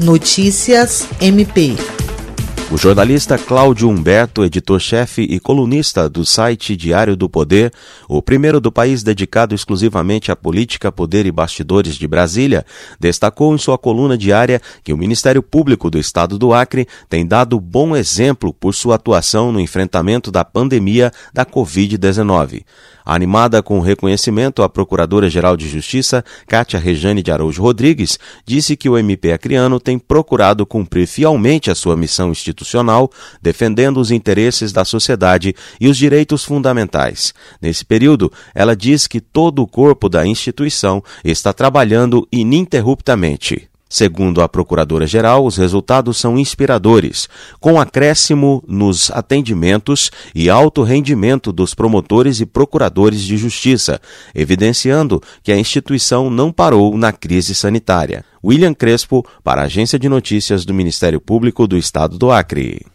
Notícias MP. O jornalista Cláudio Humberto, editor-chefe e colunista do site Diário do Poder, o primeiro do país dedicado exclusivamente à política, poder e bastidores de Brasília, destacou em sua coluna diária que o Ministério Público do Estado do Acre tem dado bom exemplo por sua atuação no enfrentamento da pandemia da Covid-19. Animada com o reconhecimento, a Procuradora-Geral de Justiça, Cátia Rejane de Araújo Rodrigues, disse que o MP acreano tem procurado cumprir fielmente a sua missão institucional, defendendo os interesses da sociedade e os direitos fundamentais. Nesse período, ela diz que todo o corpo da instituição está trabalhando ininterruptamente. Segundo a Procuradora-Geral, os resultados são inspiradores, com acréscimo nos atendimentos e alto rendimento dos promotores e procuradores de justiça, evidenciando que a instituição não parou na crise sanitária. William Crespo, para a Agência de Notícias do Ministério Público do Estado do Acre.